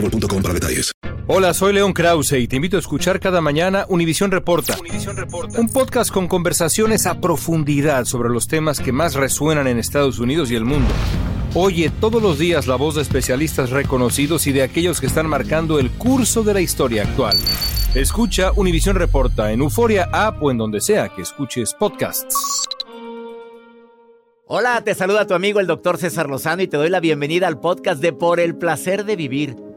boostmobile.com para detalles. Hola, soy León Krause y te invito a escuchar cada mañana Univisión Reporta. Reporta. Un podcast con conversaciones a profundidad sobre los temas que más resuenan en Estados Unidos y el mundo. Oye todos los días la voz de especialistas reconocidos y de aquellos que están marcando el curso de la historia actual. Escucha Univisión Reporta en Euforia App o en donde sea que escuches podcasts. Hola, te saluda tu amigo el doctor César Lozano y te doy la bienvenida al podcast de Por el Placer de Vivir,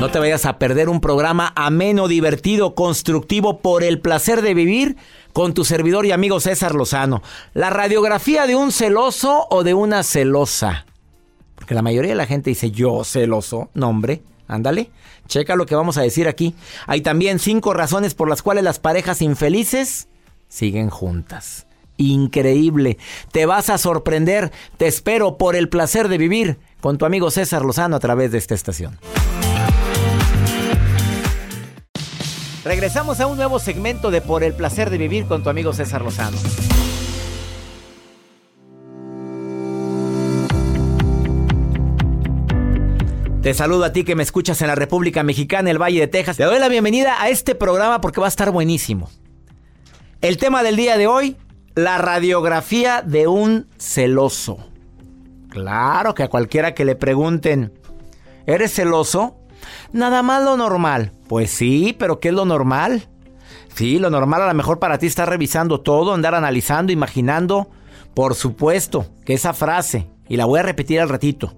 No te vayas a perder un programa ameno, divertido, constructivo por el placer de vivir con tu servidor y amigo César Lozano. La radiografía de un celoso o de una celosa. Porque la mayoría de la gente dice yo celoso. No, hombre, ándale. Checa lo que vamos a decir aquí. Hay también cinco razones por las cuales las parejas infelices siguen juntas. Increíble. Te vas a sorprender. Te espero por el placer de vivir con tu amigo César Lozano a través de esta estación. Regresamos a un nuevo segmento de Por el placer de vivir con tu amigo César Lozano. Te saludo a ti que me escuchas en la República Mexicana, el Valle de Texas. Te doy la bienvenida a este programa porque va a estar buenísimo. El tema del día de hoy, la radiografía de un celoso. Claro que a cualquiera que le pregunten, ¿eres celoso? Nada más lo normal. Pues sí, pero ¿qué es lo normal? Sí, lo normal a lo mejor para ti está revisando todo, andar analizando, imaginando. Por supuesto que esa frase, y la voy a repetir al ratito,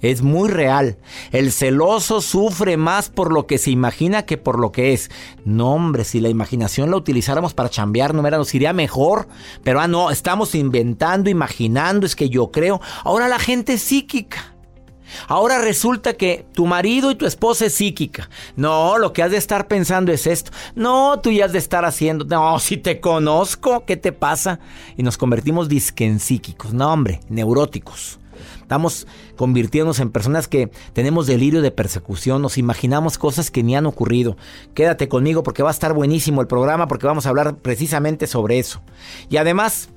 es muy real. El celoso sufre más por lo que se imagina que por lo que es. No, hombre, si la imaginación la utilizáramos para chambear, no nos iría mejor. Pero ah, no, estamos inventando, imaginando, es que yo creo. Ahora la gente psíquica. Ahora resulta que tu marido y tu esposa es psíquica. No, lo que has de estar pensando es esto. No, tú ya has de estar haciendo. No, si te conozco, ¿qué te pasa? Y nos convertimos disque psíquicos. No, hombre, neuróticos. Estamos convirtiéndonos en personas que tenemos delirio de persecución, nos imaginamos cosas que ni han ocurrido. Quédate conmigo porque va a estar buenísimo el programa porque vamos a hablar precisamente sobre eso. Y además,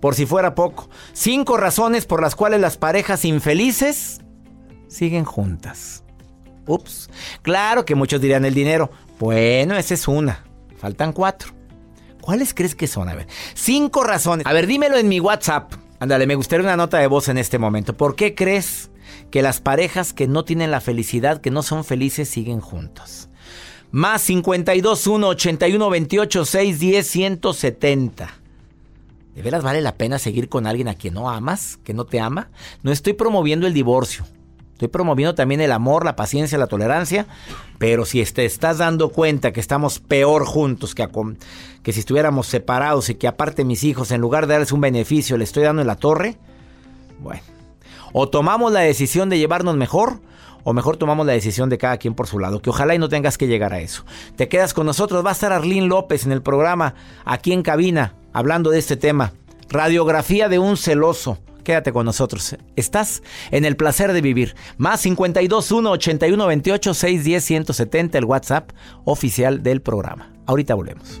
por si fuera poco, cinco razones por las cuales las parejas infelices siguen juntas. Ups. Claro que muchos dirían el dinero. Bueno, esa es una. Faltan cuatro. ¿Cuáles crees que son? A ver, cinco razones. A ver, dímelo en mi WhatsApp. Ándale, me gustaría una nota de voz en este momento. ¿Por qué crees que las parejas que no tienen la felicidad, que no son felices, siguen juntos? Más 52 1 81 28 6 10 170. ¿De veras vale la pena seguir con alguien a quien no amas, que no te ama? No estoy promoviendo el divorcio. Estoy promoviendo también el amor, la paciencia, la tolerancia. Pero si te estás dando cuenta que estamos peor juntos que, que si estuviéramos separados y que aparte mis hijos, en lugar de darles un beneficio, le estoy dando en la torre, bueno. O tomamos la decisión de llevarnos mejor, o mejor tomamos la decisión de cada quien por su lado, que ojalá y no tengas que llegar a eso. Te quedas con nosotros, va a estar Arlín López en el programa, aquí en cabina, hablando de este tema. Radiografía de un celoso. Quédate con nosotros. Estás en el placer de vivir. Más 521 81 28 610 170 el WhatsApp oficial del programa. Ahorita volvemos.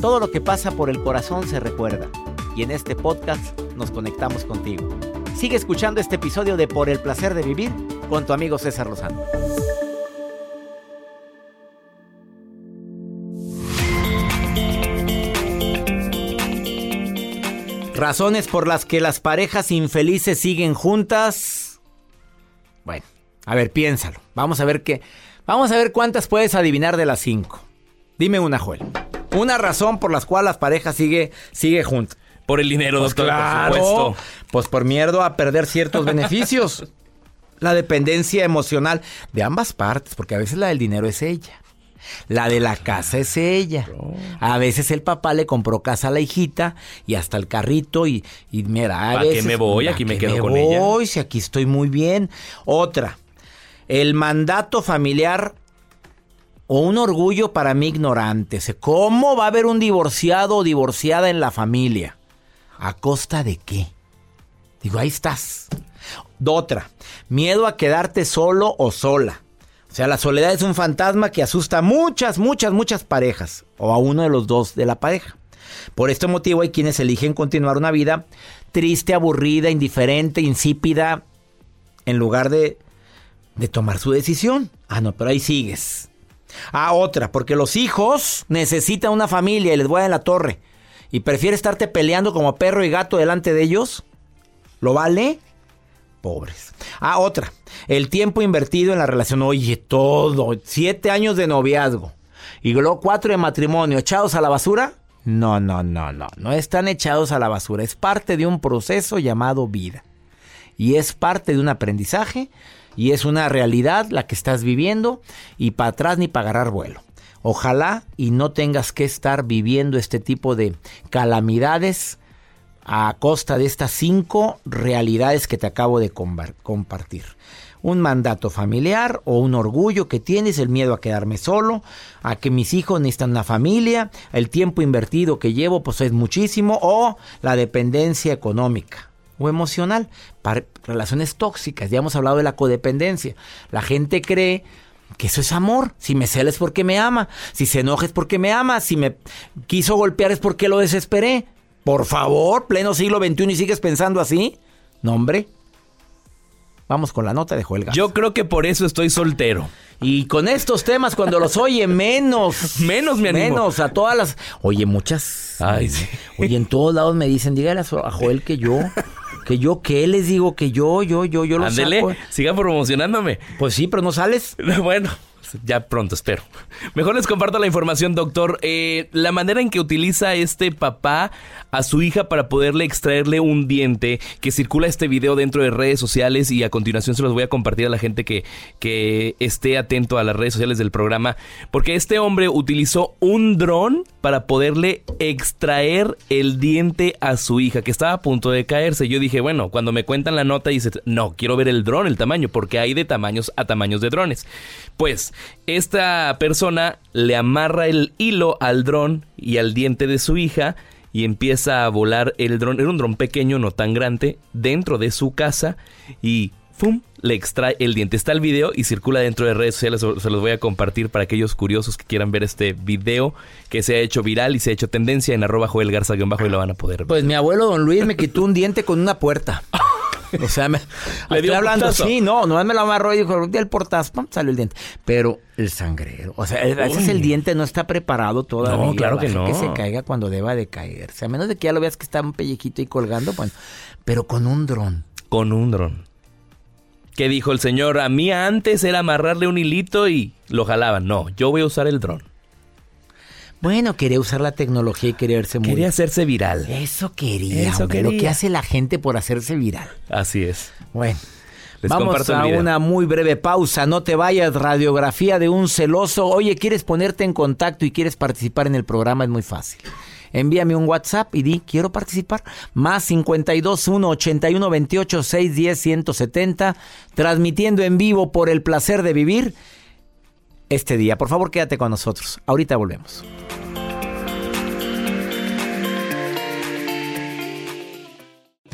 Todo lo que pasa por el corazón se recuerda. Y en este podcast nos conectamos contigo. Sigue escuchando este episodio de Por el placer de vivir con tu amigo César Lozano. Razones por las que las parejas infelices siguen juntas. Bueno, a ver, piénsalo. Vamos a ver qué. Vamos a ver cuántas puedes adivinar de las cinco. Dime una, Joel. Una razón por la cual las parejas sigue, sigue juntas. Por el dinero, Pues doctor, claro, por supuesto. Pues por miedo a perder ciertos beneficios. La dependencia emocional de ambas partes, porque a veces la del dinero es ella. La de la casa es ella. A veces el papá le compró casa a la hijita y hasta el carrito y, y mira, a ¿Pa' qué veces, me voy? ¿pa' Aquí me quedo con ella. voy? Si aquí estoy muy bien. Otra, el mandato familiar o un orgullo para mí ignorante. ¿Cómo va a haber un divorciado o divorciada en la familia? ¿A costa de qué? Digo, ahí estás. Otra, miedo a quedarte solo o sola. O sea, la soledad es un fantasma que asusta a muchas, muchas, muchas parejas. O a uno de los dos de la pareja. Por este motivo hay quienes eligen continuar una vida triste, aburrida, indiferente, insípida, en lugar de, de tomar su decisión. Ah, no, pero ahí sigues. Ah, otra, porque los hijos necesitan una familia y les voy a la torre. ¿Y prefieres estarte peleando como perro y gato delante de ellos? ¿Lo vale? Pobres. Ah, otra. El tiempo invertido en la relación. Oye, todo. Siete años de noviazgo. Y luego cuatro de matrimonio. ¿Echados a la basura? No, no, no, no. No están echados a la basura. Es parte de un proceso llamado vida. Y es parte de un aprendizaje. Y es una realidad la que estás viviendo. Y para atrás ni para agarrar vuelo. Ojalá y no tengas que estar viviendo este tipo de calamidades a costa de estas cinco realidades que te acabo de compartir. Un mandato familiar o un orgullo que tienes, el miedo a quedarme solo, a que mis hijos necesitan una familia, el tiempo invertido que llevo pues es muchísimo, o la dependencia económica o emocional, para relaciones tóxicas, ya hemos hablado de la codependencia. La gente cree que eso es amor. Si me cela es porque me ama. Si se enoja es porque me ama. Si me quiso golpear es porque lo desesperé. Por favor, pleno siglo XXI y sigues pensando así. No, hombre. Vamos con la nota de Joel Garza. Yo creo que por eso estoy soltero. Y con estos temas, cuando los oye, menos. Menos me animo. Menos a todas las. Oye, muchas. Ay, sí. Oye, en todos lados me dicen, dígale a Joel que yo. Que yo, ¿qué les digo? Que yo, yo, yo, yo lo Ándele, saco. siga promocionándome. Pues sí, pero no sales. Bueno, ya pronto espero. Mejor les comparto la información, doctor. Eh, la manera en que utiliza este papá a su hija para poderle extraerle un diente, que circula este video dentro de redes sociales y a continuación se los voy a compartir a la gente que, que esté atento a las redes sociales del programa, porque este hombre utilizó un dron para poderle extraer el diente a su hija, que estaba a punto de caerse. Yo dije, bueno, cuando me cuentan la nota, dice, no, quiero ver el dron, el tamaño, porque hay de tamaños a tamaños de drones. Pues, esta persona le amarra el hilo al dron y al diente de su hija y empieza a volar el dron. Era un dron pequeño, no tan grande, dentro de su casa y ¡fum! le extrae el diente. Está el video y circula dentro de redes sociales. Se los voy a compartir para aquellos curiosos que quieran ver este video que se ha hecho viral y se ha hecho tendencia en arroba Joel Garza bajo y lo van a poder ver. Pues mi abuelo don Luis me quitó un diente con una puerta. O sea, me, le dio hablando, sí, no, no me lo amarró y dijo, el portazo, salió el diente. Pero el sangrero, o sea, a veces el diente no está preparado todavía. No, claro que no. Que se caiga cuando deba de caerse. A menos de que ya lo veas que está un pellejito ahí colgando, bueno, pero con un dron. Con un dron. ¿Qué dijo el señor? A mí antes era amarrarle un hilito y lo jalaban. No, yo voy a usar el dron. Bueno, quería usar la tecnología y quería verse muy... Quería hacerse viral. Eso quería. Eso quería. Lo que hace la gente por hacerse viral. Así es. Bueno. Vamos a una muy breve pausa. No te vayas. Radiografía de un celoso. Oye, ¿quieres ponerte en contacto y quieres participar en el programa? Es muy fácil. Envíame un WhatsApp y di, quiero participar. Más 52 1 81 28 610 170. Transmitiendo en vivo por el placer de vivir este día. Por favor, quédate con nosotros. Ahorita volvemos.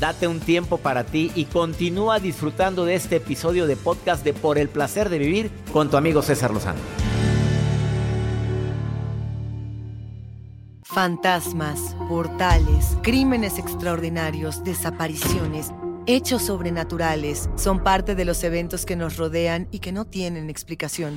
Date un tiempo para ti y continúa disfrutando de este episodio de podcast de Por el placer de vivir con tu amigo César Lozano. Fantasmas, portales, crímenes extraordinarios, desapariciones, hechos sobrenaturales son parte de los eventos que nos rodean y que no tienen explicación.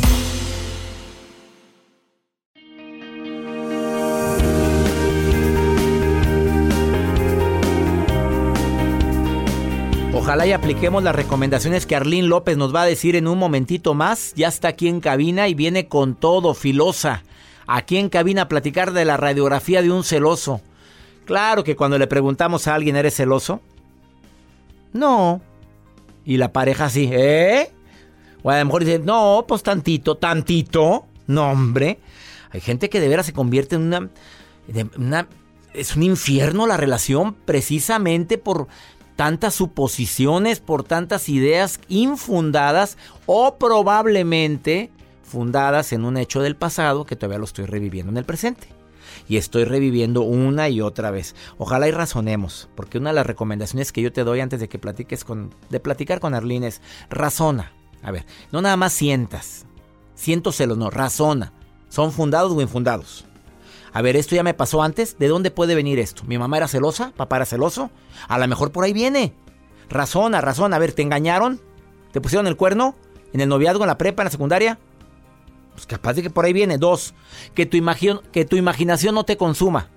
Ojalá y apliquemos las recomendaciones que Arlín López nos va a decir en un momentito más. Ya está aquí en cabina y viene con todo, filosa. Aquí en cabina a platicar de la radiografía de un celoso. Claro que cuando le preguntamos a alguien, ¿eres celoso? No. Y la pareja sí, ¿eh? O a lo mejor dice, no, pues tantito, tantito. No, hombre. Hay gente que de veras se convierte en una, una es un infierno la relación precisamente por tantas suposiciones, por tantas ideas infundadas o probablemente fundadas en un hecho del pasado que todavía lo estoy reviviendo en el presente. Y estoy reviviendo una y otra vez. Ojalá y razonemos, porque una de las recomendaciones que yo te doy antes de que platiques con, de platicar con Arlene es razona. A ver, no nada más sientas, siento celos, no, razona. ¿Son fundados o infundados? A ver, esto ya me pasó antes. ¿De dónde puede venir esto? ¿Mi mamá era celosa? ¿Papá era celoso? A lo mejor por ahí viene. Razona, razón. A ver, ¿te engañaron? ¿Te pusieron el cuerno? ¿En el noviazgo, en la prepa, en la secundaria? Pues capaz de que por ahí viene. Dos, que tu, que tu imaginación no te consuma.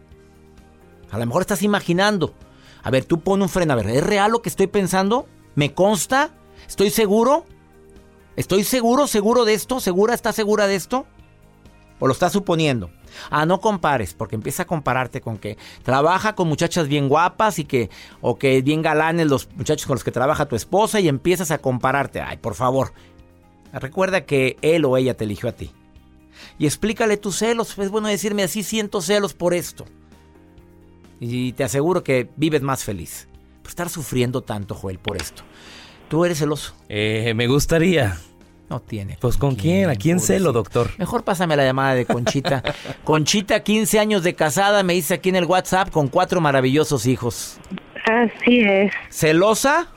A lo mejor estás imaginando. A ver, tú pon un freno. A ver, ¿es real lo que estoy pensando? ¿Me consta? ¿Estoy seguro? ¿Estoy seguro, seguro de esto? ¿Segura, estás segura de esto? ¿O lo estás suponiendo? Ah, no compares, porque empieza a compararte con que trabaja con muchachas bien guapas y que, o que bien galanes los muchachos con los que trabaja tu esposa y empiezas a compararte. Ay, por favor, recuerda que él o ella te eligió a ti. Y explícale tus celos. Es bueno decirme así, siento celos por esto. Y te aseguro que vives más feliz. Por estar sufriendo tanto, Joel, por esto. ¿Tú eres celoso? Eh, me gustaría. No tiene. Pues con quién, a quién celo, doctor. Mejor pásame la llamada de Conchita. Conchita, 15 años de casada, me dice aquí en el WhatsApp con cuatro maravillosos hijos. Así es. ¿Celosa?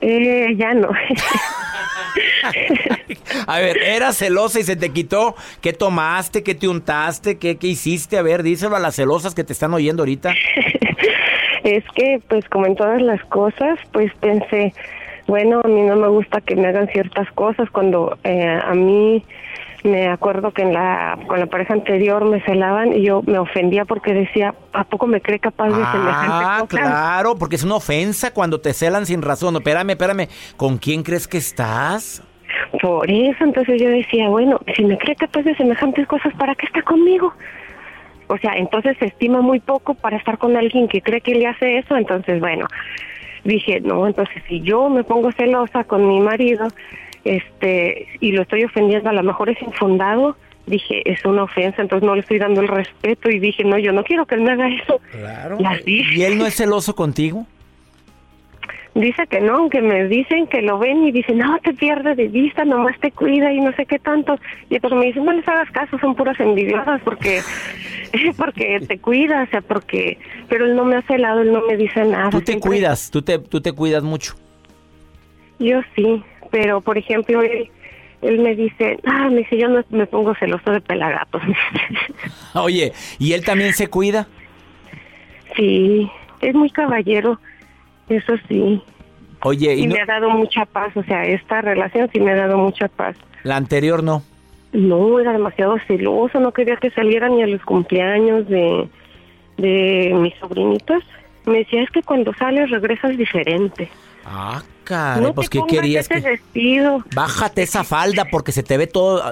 Eh, ya no. a ver, ¿era celosa y se te quitó? ¿Qué tomaste? ¿Qué te untaste? ¿Qué, qué hiciste? A ver, díselo a las celosas que te están oyendo ahorita. es que, pues, como en todas las cosas, pues pensé, bueno, a mí no me gusta que me hagan ciertas cosas cuando eh, a mí me acuerdo que en la con la pareja anterior me celaban y yo me ofendía porque decía, ¿a poco me cree capaz de semejante Ah, claro, porque es una ofensa cuando te celan sin razón. espérame, espérame, ¿con quién crees que estás? Por eso, entonces yo decía, bueno, si me cree capaz de semejantes cosas, ¿para qué está conmigo? O sea, entonces se estima muy poco para estar con alguien que cree que le hace eso, entonces bueno, dije, no, entonces si yo me pongo celosa con mi marido, este, y lo estoy ofendiendo, a lo mejor es infundado, dije, es una ofensa, entonces no le estoy dando el respeto y dije, no, yo no quiero que él me haga eso. Claro. Y así. ¿Y él no es celoso contigo? Dice que no, que me dicen que lo ven y dicen, no, te pierdes de vista, nomás te cuida y no sé qué tanto. Y pues me dicen, no les hagas caso, son puras envidiosas porque porque te cuida, o sea, porque... Pero él no me hace lado, él no me dice nada. Tú te siempre- cuidas, tú te, tú te cuidas mucho. Yo sí, pero por ejemplo, él, él me dice, ah, me dice, yo no me pongo celoso de pelagatos. Oye, ¿y él también se cuida? sí, es muy caballero, eso sí. Oye, Y ¿y no- me ha dado mucha paz, o sea, esta relación sí me ha dado mucha paz. la anterior no? No, era demasiado celoso, no quería que saliera ni a los cumpleaños de, de mis sobrinitos. Me decía, es que cuando sales regresas diferente. Ah, caray, no pues ¿qué querías? ese Que... vestido. Bájate esa falda porque se te ve todo,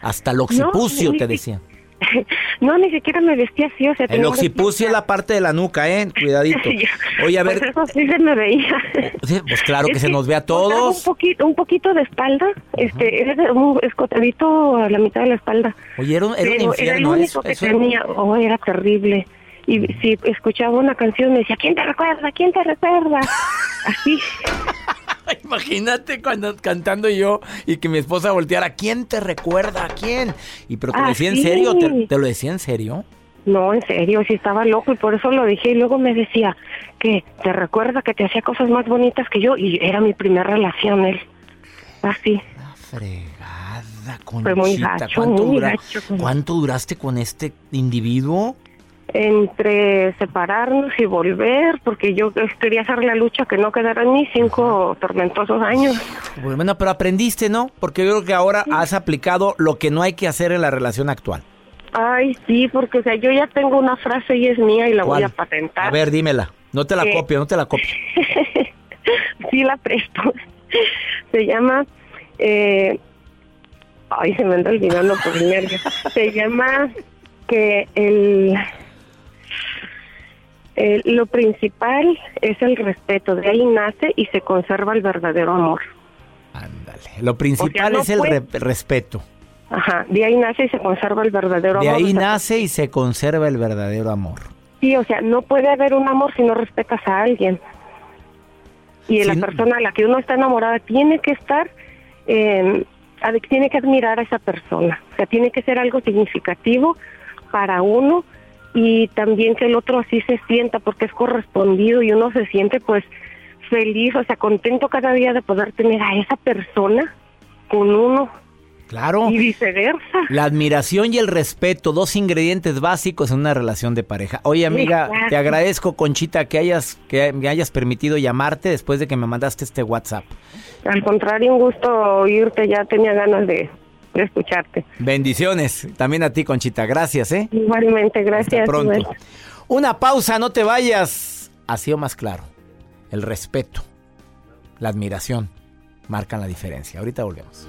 hasta el occipucio, te decía. No, ni siquiera me vestía así, o sea... El occipucio es la parte de la nuca, ¿eh? Cuidadito. Oye, a Pues ver, eso sí se me veía. sí, pues claro que Es se nos ve a todos. Un poquito, un poquito de espalda, este, era un escotadito a la mitad de la espalda. Oye, era un, era un Pero era infierno único eso. que eso- tenía, oh, era terrible. Y si escuchaba una canción me decía, ¿quién te recuerda? ¿quién te recuerda? Así. Imagínate cuando cantando yo y que mi esposa volteara, ¿quién te recuerda? ¿A quién? Y pero te lo Ah, decía en sí. serio, ¿Te, te lo decía en serio. No, en serio, sí estaba loco y por eso lo dije. Y luego me decía que te recuerda que te hacía cosas más bonitas que yo. Y era mi primera relación, él. Así. La fregada, Fue muy Conchita. gacho, ¿Cuánto, muy dura- gacho. ¿Cuánto duraste con este individuo? Entre separarnos y volver, porque yo quería hacer la lucha que no quedara en mí cinco tormentosos años. Bueno, pero aprendiste, ¿no? Porque yo creo que ahora has aplicado lo que no hay que hacer en la relación actual. Ay, sí, porque o sea, yo ya tengo una frase y es mía y la voy a patentar. A ver, dímela. No te la Eh. copio, no te la copio. sí la presto. Se llama, eh, ay, se me anda olvidando por el nervio. Se llama que el, el- lo principal es el respeto. De ahí nace y se conserva el verdadero amor. Ándale. Lo principal no es el puede- re- respeto. Ajá, de ahí nace y se conserva el verdadero De amor. ahí O sea, nace y se conserva el verdadero amor. Sí, o sea, no puede haber un amor si no respetas a alguien. Y Sí, la persona a la que uno está enamorada tiene que estar, eh, tiene que admirar a esa persona. O sea, tiene que ser algo significativo para uno y también que el otro así se sienta porque es correspondido y uno se siente pues feliz, o sea, contento cada día de poder tener a esa persona con uno Claro. y viceversa. La admiración y el respeto, dos ingredientes básicos en una relación de pareja. Oye, amiga, Exacto. te agradezco, Conchita, que hayas, que me hayas permitido llamarte después de que me mandaste este WhatsApp. Al contrario, un gusto oírte, ya tenía ganas de, escucharte. Bendiciones. También a ti, Conchita. Gracias, ¿eh? Igualmente, gracias. Hasta pronto. igual. Una pausa, no te vayas. Ha sido más claro. El respeto, la admiración marcan la diferencia. Ahorita volvemos.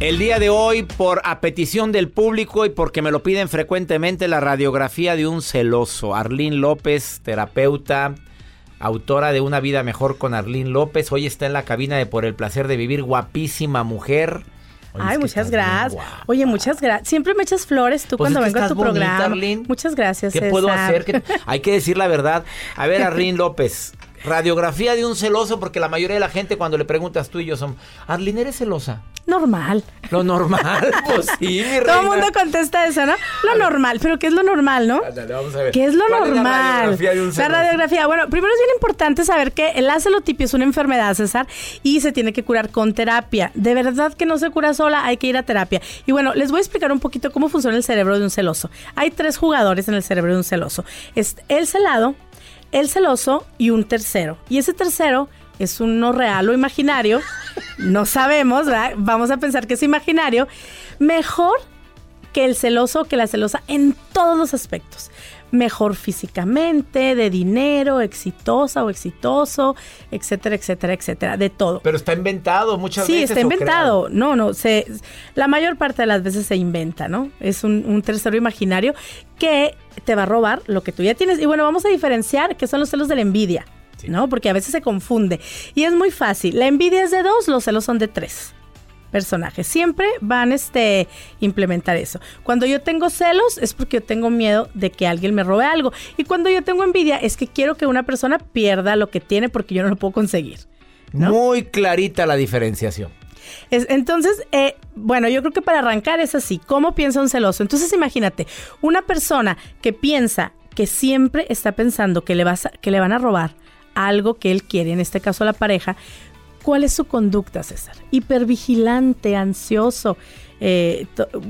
El día de hoy, por a petición del público y porque me lo piden frecuentemente, la radiografía de un celoso. Arlín López, terapeuta, autora de Una vida mejor con Arlín López. Hoy está en la cabina de Por el placer de vivir, guapísima mujer. Oye, Ay, muchas gracias. Oye, muchas gracias. Siempre me echas flores tú Pues cuando vengo a tu bonita, programa. Arlene. Muchas gracias. ¿Qué puedo hacer? ¿Qué- Hay que decir la verdad. A ver, Arlene López, radiografía de un celoso, porque la mayoría de la gente cuando le preguntas tú y yo son, Arlene, ¿eres celosa? Normal. Lo normal, pues sí, mi Todo el mundo contesta eso, ¿no? Lo normal. Pero ¿qué es lo normal, no? Ándale, vamos a ver. ¿Qué es lo ¿Cuál normal? la radiografía de un La radiografía. Bueno, primero es bien importante saber que el acelotipia es una enfermedad, César, y se tiene que curar con terapia. De verdad que no se cura sola, hay que ir a terapia. Y bueno, les voy a explicar un poquito cómo funciona el cerebro de un celoso. Hay tres jugadores en el cerebro de un celoso. Es el celado, el celoso y un tercero. Y ese tercero es uno real o imaginario. No sabemos, ¿verdad? Vamos a pensar que es imaginario. Mejor que el celoso o que la celosa en todos los aspectos. Mejor físicamente, de dinero, exitosa o exitoso, etcétera, etcétera, etcétera, de todo. Pero está inventado muchas Sí, veces. está o inventado. No, no, se, la mayor parte de las veces se inventa, ¿no? Es un, un tercero imaginario que te va a robar lo que tú ya tienes. Y bueno, vamos a diferenciar qué son los celos de la envidia, ¿no? Porque a veces se confunde. Y es muy fácil. La envidia es de dos, los celos son de tres personajes. Siempre van este implementar eso. Cuando yo tengo celos es porque yo tengo miedo de que alguien me robe algo. Y cuando yo tengo envidia es que quiero que una persona pierda lo que tiene porque yo no lo puedo conseguir. Muy clarita la diferenciación. Es- entonces, eh, bueno, yo creo que para arrancar es así. ¿Cómo piensa un celoso? Entonces, imagínate, una persona que piensa que siempre está pensando que le, vas a- que le van a robar algo que él quiere, en este caso la pareja, ¿cuál es su conducta, César? Hipervigilante, ansioso, eh,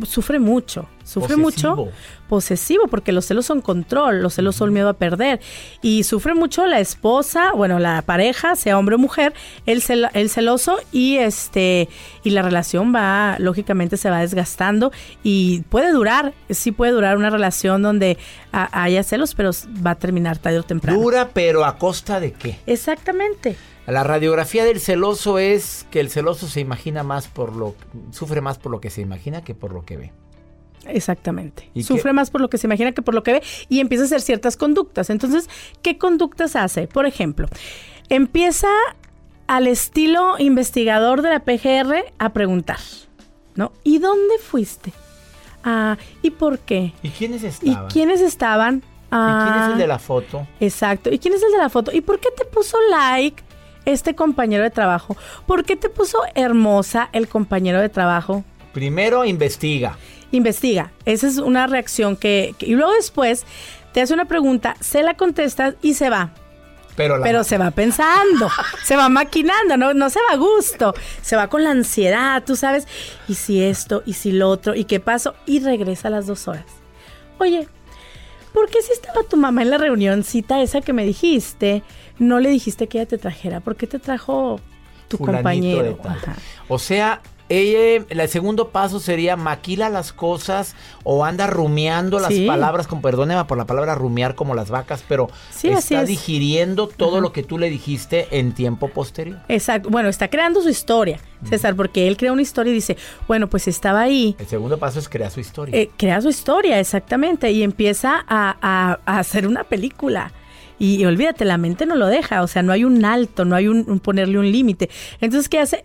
sufre mucho, sufre Posesivo. mucho, posesivo, porque los celos son control, los celos son miedo a perder. Y sufre mucho la esposa, bueno, la pareja, sea hombre o mujer, el, cel- el celoso y este y la relación va, lógicamente se va desgastando y puede durar, sí puede durar una relación donde haya celos, pero va a terminar tarde o temprano. Dura, pero a costa de qué? Exactamente. La radiografía del celoso es que el celoso se imagina más por lo sufre más por lo que se imagina que por lo que ve. Exactamente. ¿Y Sufre qué? más por lo que se imagina que por lo que ve y empieza a hacer ciertas conductas. Entonces, ¿qué conductas hace? Por ejemplo, empieza al estilo investigador de la PGR a preguntar, ¿no? ¿Y dónde fuiste? Ah, ¿y por qué? ¿Y quiénes ¿Y estaban? quiénes estaban? ¿Y quién es Ah, el de la foto? Exacto. ¿Y quién es el de la foto? ¿Y por qué te puso like este compañero de trabajo? ¿Por qué te puso hermosa el compañero de trabajo? Primero investiga. Investiga. Esa es una reacción que, que- Y luego después te hace una pregunta, se la contestas y se va. Pero, la- Pero se va pensando, se va maquinando, no, no se va a gusto, se va con la ansiedad, tú sabes, y si esto, y si lo otro, y qué pasó, y regresa a las dos horas. Oye, ¿por qué si estaba tu mamá en la reunioncita esa que me dijiste, no le dijiste que ella te trajera? ¿Por qué te trajo tu fulanito compañero? O sea, ella, el segundo paso sería maquila las cosas o anda rumiando las Sí. palabras, con perdóneme por la palabra rumiar como las vacas, pero Sí, está es. digiriendo todo lo que tú le dijiste en tiempo posterior. Exacto. Bueno, está creando su historia, César, porque él crea una historia y dice, bueno, pues estaba ahí. El segundo paso es crear su historia. Eh, crea su historia, exactamente, y empieza a, a- a hacer una película. Y, y olvídate, la mente no lo deja, o sea, no hay un alto, no hay un, un ponerle un límite. Entonces, ¿qué hace?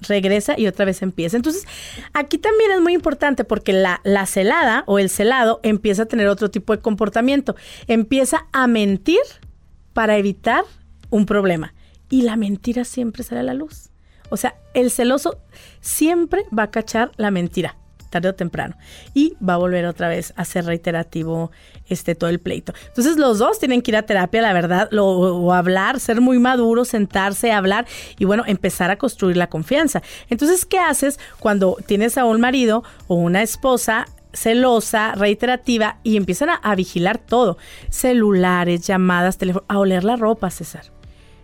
Regresa y otra vez empieza. Entonces, aquí también es muy importante porque la, la celada o el celado empieza a tener otro tipo de comportamiento. Empieza a mentir para evitar un problema. Y la mentira siempre a la luz. O sea, el celoso siempre va a cachar la mentira, tarde o temprano. Y va a volver otra vez a ser reiterativo este, todo el pleito. Entonces los dos tienen que ir a terapia, la verdad, lo- o hablar, ser muy maduros, sentarse, hablar y bueno, empezar a construir la confianza. Entonces, ¿qué haces cuando tienes a un marido o una esposa? celosa, reiterativa y empiezan a, a vigilar todo. Celulares, llamadas, teléfono, a oler la ropa, César.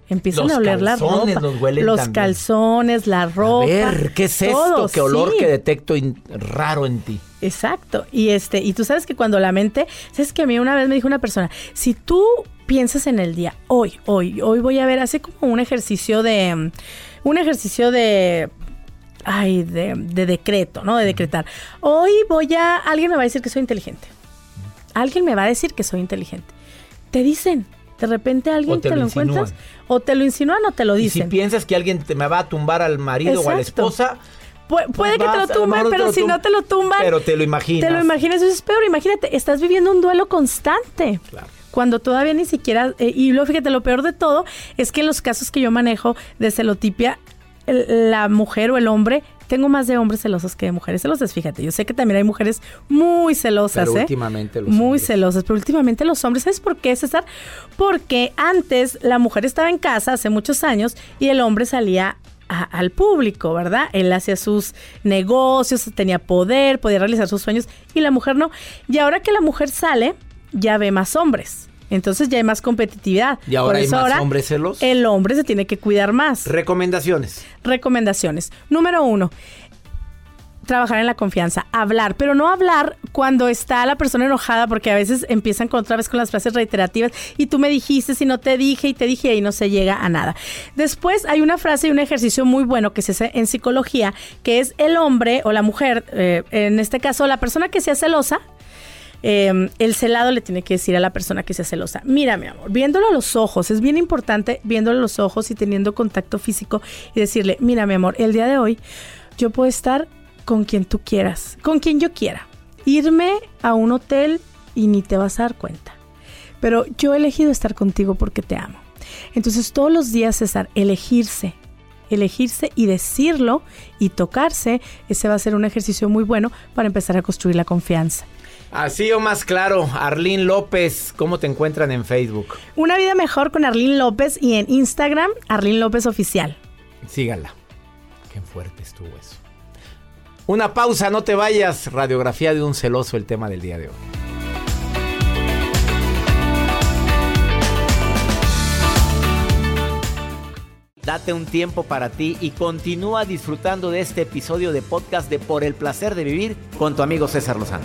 Empiezan Los a oler la ropa. los los también. calzones, la ropa. a ver, ¿qué es esto? ¿Qué olor sí. que detecto raro en ti? Exacto. Y este, y tú sabes que cuando la mente, sabes que a mí una vez me dijo una persona, si tú piensas en el día, hoy, hoy, hoy voy a ver, hace como un ejercicio de, mm, un ejercicio de, ay, de, de decreto, ¿no? De decretar. Hoy voy a, alguien me va a decir que soy inteligente. Alguien me va a decir que soy inteligente. Te dicen, de repente alguien te te, lo lo encuentras, o te lo insinúan o te lo Y dicen. si piensas que alguien te me va a tumbar al marido o a la esposa, puede que te lo vas, a lo tumben, pero lo si tum- no te lo tumban, Pero te lo imaginas. te lo imaginas. Eso es peor. Imagínate, estás viviendo un duelo constante. Cuando todavía ni siquiera. eh, y luego fíjate, lo peor de todo es que en los casos que yo manejo de celotipia, el- la mujer o el hombre. Tengo más de hombres celosos que de mujeres celosas, fíjate. Yo sé que también hay mujeres muy celosas, Pero ¿eh? últimamente los Muy hombres. celosas, pero últimamente los hombres, ¿sabes por qué, César? Porque antes la mujer estaba en casa hace muchos años y el hombre salía a- al público, ¿verdad? Él hacía sus negocios, tenía poder, podía realizar sus sueños y la mujer no. Y ahora que la mujer sale, ya ve más hombres. Entonces ya hay más competitividad. Y ahora Por hay más ahora hombres celosos. El hombre se tiene que cuidar más. Recomendaciones. Recomendaciones. Número uno, trabajar en la confianza, hablar, pero no hablar cuando está la persona enojada, porque a veces empiezan con otra vez con las frases reiterativas y tú me dijiste, si no te dije y te dije y no se llega a nada. Después hay una frase y un ejercicio muy bueno que se hace en psicología, que es el hombre o la mujer, eh, en este caso la persona que sea celosa, eh, el celado le tiene que decir a la persona que sea celosa, mira mi amor, viéndolo a los ojos, es bien importante viéndolo a los ojos y teniendo contacto físico y decirle, mira mi amor, el día de hoy yo puedo estar con quien tú quieras, con quien yo quiera, irme a un hotel y ni te vas a dar cuenta, pero yo he elegido estar contigo porque te amo. Entonces todos los días, César, elegirse, elegirse y decirlo y tocarse, ese va a ser un ejercicio muy bueno para empezar a construir la confianza. Así o más claro, Arlín López, ¿cómo te encuentran en Facebook? Una vida mejor con Arlene López y en Instagram, Arlene López Oficial. Sígala. Qué fuerte estuvo eso. Una pausa, no te vayas. Radiografía de un celoso, el tema del día de hoy. Date un tiempo para ti y continúa disfrutando de este episodio de podcast de Por el placer de vivir con tu amigo César Lozano.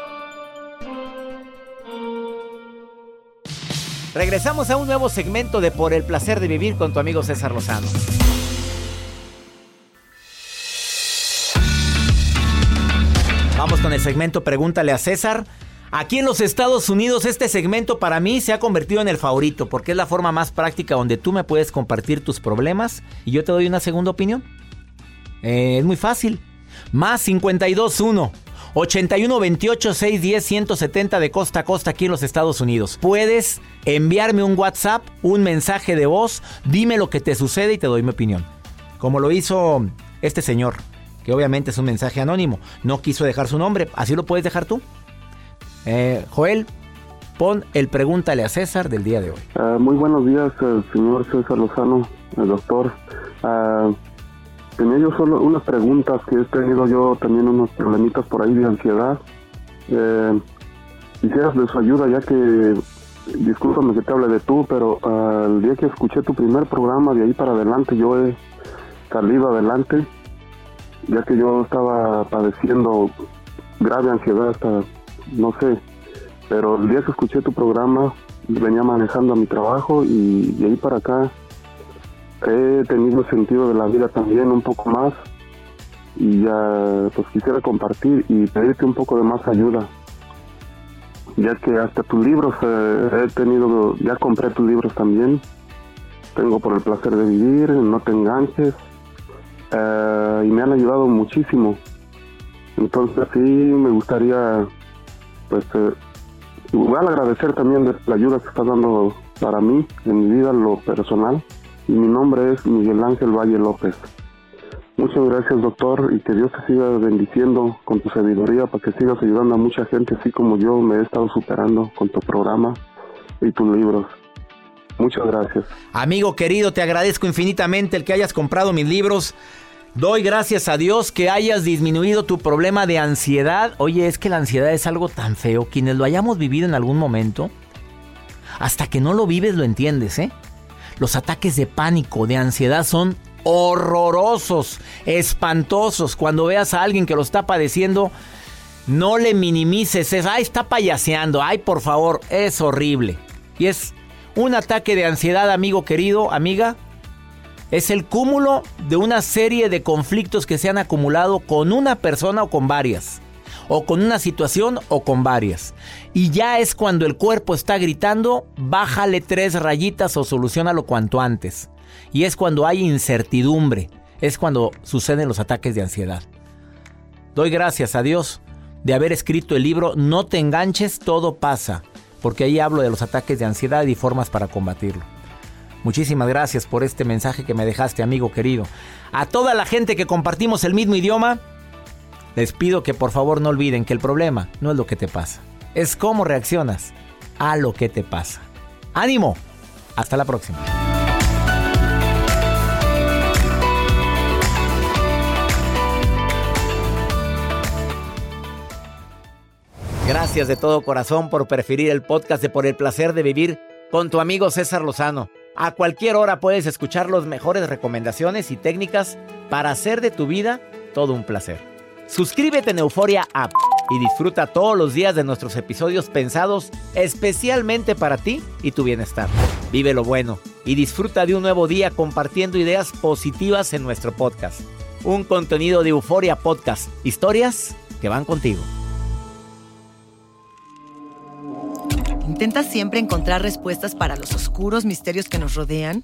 Regresamos a un nuevo segmento de Por el placer de vivir con tu amigo César Lozano. Vamos con el segmento Pregúntale a César. Aquí en los Estados Unidos este segmento para mí se ha convertido en el favorito porque es la forma más práctica donde tú me puedes compartir tus problemas y yo te doy una segunda opinión. Eh, es muy fácil. Más 521 81 28 610 170 de costa a costa aquí en los Estados Unidos. Puedes enviarme un WhatsApp, un mensaje de voz, dime lo que te sucede y te doy mi opinión. Como lo hizo este señor, que obviamente es un mensaje anónimo, no quiso dejar su nombre, así lo puedes dejar tú. Eh, Joel, pon el pregúntale a César del día de hoy. Ah, muy buenos días, eh, señor César Lozano, el doctor. Ah, tenía yo solo unas preguntas que he tenido yo también unos problemitas por ahí de ansiedad. Eh, quisiera de su ayuda ya que, discúlpame que te hable de tú, pero ah, el día que escuché tu primer programa, de ahí para adelante yo he salido adelante, ya que yo estaba padeciendo grave ansiedad hasta, no sé, pero el día que escuché tu programa venía manejando a mi trabajo y de ahí para acá he tenido sentido de la vida también un poco más y ya pues quisiera compartir y pedirte un poco de más ayuda ya que hasta tus libros eh, he tenido ya compré tus libros también. Tengo por el placer de vivir no te enganches eh, y me han ayudado muchísimo. Entonces sí me gustaría pues eh, igual agradecer también la ayuda que estás dando para mí en mi vida lo personal mi nombre es Miguel Ángel Valle López. Muchas gracias doctor y que Dios te siga bendiciendo con tu sabiduría para que sigas ayudando a mucha gente así como yo me he estado superando con tu programa y tus libros. Muchas gracias. Amigo querido, te agradezco infinitamente el que hayas comprado mis libros. Doy gracias a Dios que hayas disminuido tu problema de ansiedad. Oye, es que la ansiedad es algo tan feo. Quienes lo hayamos vivido en algún momento, hasta que no lo vives lo entiendes, ¿eh? Los ataques de pánico, de ansiedad son horrorosos, espantosos. Cuando veas a alguien que lo está padeciendo, no le minimices. Es, ay, está payaseando. Ay, por favor, es horrible. Y es un ataque de ansiedad, amigo querido, amiga. Es el cúmulo de una serie de conflictos que se han acumulado con una persona o con varias. O con una situación o con varias. Y ya es cuando el cuerpo está gritando, bájale tres rayitas o solucionalo cuanto antes. Y es cuando hay incertidumbre. Es cuando suceden los ataques de ansiedad. Doy gracias a Dios de haber escrito el libro No te enganches, todo pasa. Porque ahí hablo de los ataques de ansiedad y formas para combatirlo. Muchísimas gracias por este mensaje que me dejaste, amigo querido. A toda la gente que compartimos el mismo idioma, les pido que por favor no olviden que el problema no es lo que te pasa, es cómo reaccionas a lo que te pasa. ¡Ánimo! Hasta la próxima. Gracias de todo corazón por preferir el podcast de Por el placer de vivir con tu amigo César Lozano. A cualquier hora puedes escuchar las mejores recomendaciones y técnicas para hacer de tu vida todo un placer. Suscríbete en Euforia App y disfruta todos los días de nuestros episodios pensados especialmente para ti y tu bienestar. Vive lo bueno y disfruta de un nuevo día compartiendo ideas positivas en nuestro podcast. Un contenido de Euforia Podcast, historias que van contigo. ¿Intentas siempre encontrar respuestas para los oscuros misterios que nos rodean?